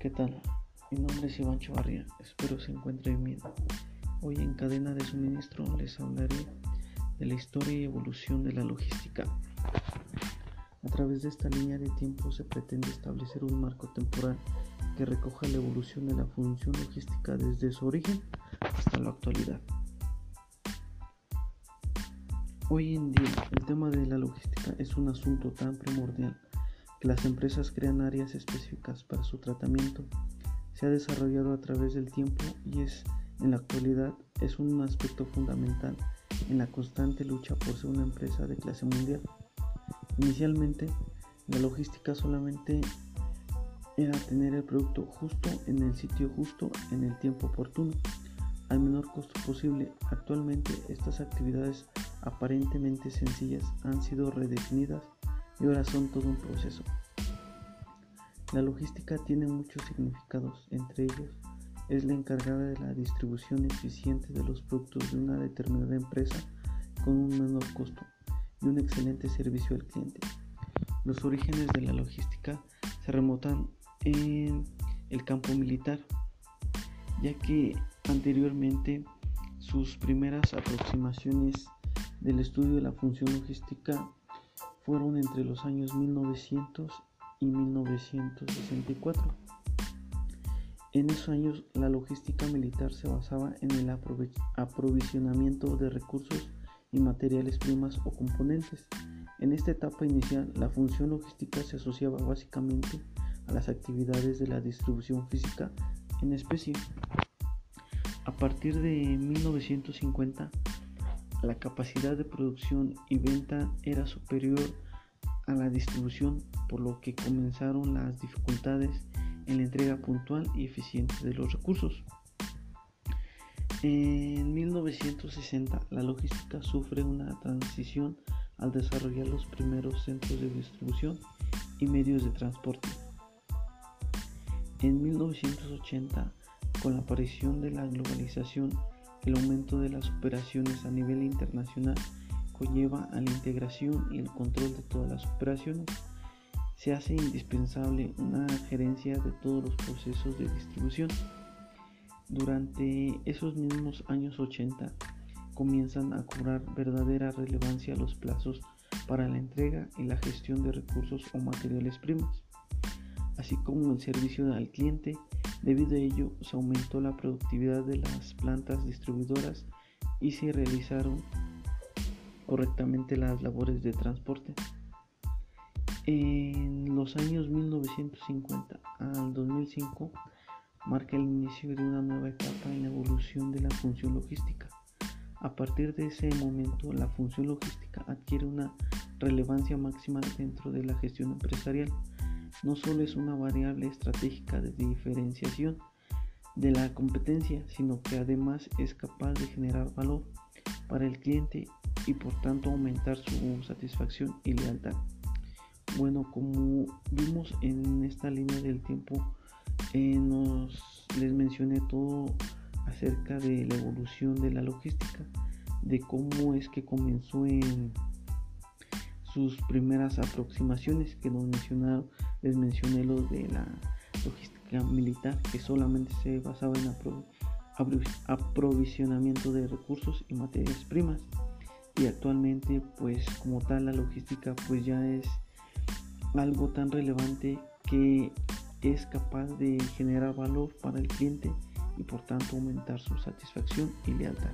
¿Qué tal? Mi nombre es Iván Chavarría, espero se encuentren bien. Hoy en cadena de suministro les hablaré de la historia y evolución de la logística. A través de esta línea de tiempo se pretende establecer un marco temporal que recoja la evolución de la función logística desde su origen hasta la actualidad. Hoy en día el tema de la logística es un asunto tan primordial que las empresas crean áreas específicas para su tratamiento. Se ha desarrollado a través del tiempo y es en la actualidad es un aspecto fundamental en la constante lucha por ser una empresa de clase mundial. Inicialmente, la logística solamente era tener el producto justo en el sitio justo en el tiempo oportuno, al menor costo posible. Actualmente estas actividades aparentemente sencillas han sido redefinidas y ahora son todo un proceso. La logística tiene muchos significados, entre ellos es la encargada de la distribución eficiente de los productos de una determinada empresa con un menor costo y un excelente servicio al cliente. Los orígenes de la logística se remontan en el campo militar, ya que anteriormente sus primeras aproximaciones del estudio de la función logística fueron entre los años 1900 y 1964. En esos años la logística militar se basaba en el aprovisionamiento de recursos y materiales primas o componentes. En esta etapa inicial la función logística se asociaba básicamente a las actividades de la distribución física en especie. A partir de 1950 la capacidad de producción y venta era superior a la distribución, por lo que comenzaron las dificultades en la entrega puntual y eficiente de los recursos. En 1960 la logística sufre una transición al desarrollar los primeros centros de distribución y medios de transporte. En 1980, con la aparición de la globalización el aumento de las operaciones a nivel internacional conlleva a la integración y el control de todas las operaciones. Se hace indispensable una gerencia de todos los procesos de distribución. Durante esos mismos años 80 comienzan a cobrar verdadera relevancia los plazos para la entrega y la gestión de recursos o materiales primos, así como el servicio al cliente Debido a ello, se aumentó la productividad de las plantas distribuidoras y se realizaron correctamente las labores de transporte. En los años 1950 al 2005 marca el inicio de una nueva etapa en la evolución de la función logística. A partir de ese momento, la función logística adquiere una relevancia máxima dentro de la gestión empresarial no solo es una variable estratégica de diferenciación de la competencia, sino que además es capaz de generar valor para el cliente y por tanto aumentar su satisfacción y lealtad. Bueno, como vimos en esta línea del tiempo, eh, nos les mencioné todo acerca de la evolución de la logística, de cómo es que comenzó en sus primeras aproximaciones que nos mencionaron, les mencioné lo de la logística militar que solamente se basaba en aprovisionamiento de recursos y materias primas y actualmente pues como tal la logística pues ya es algo tan relevante que es capaz de generar valor para el cliente y por tanto aumentar su satisfacción y lealtad.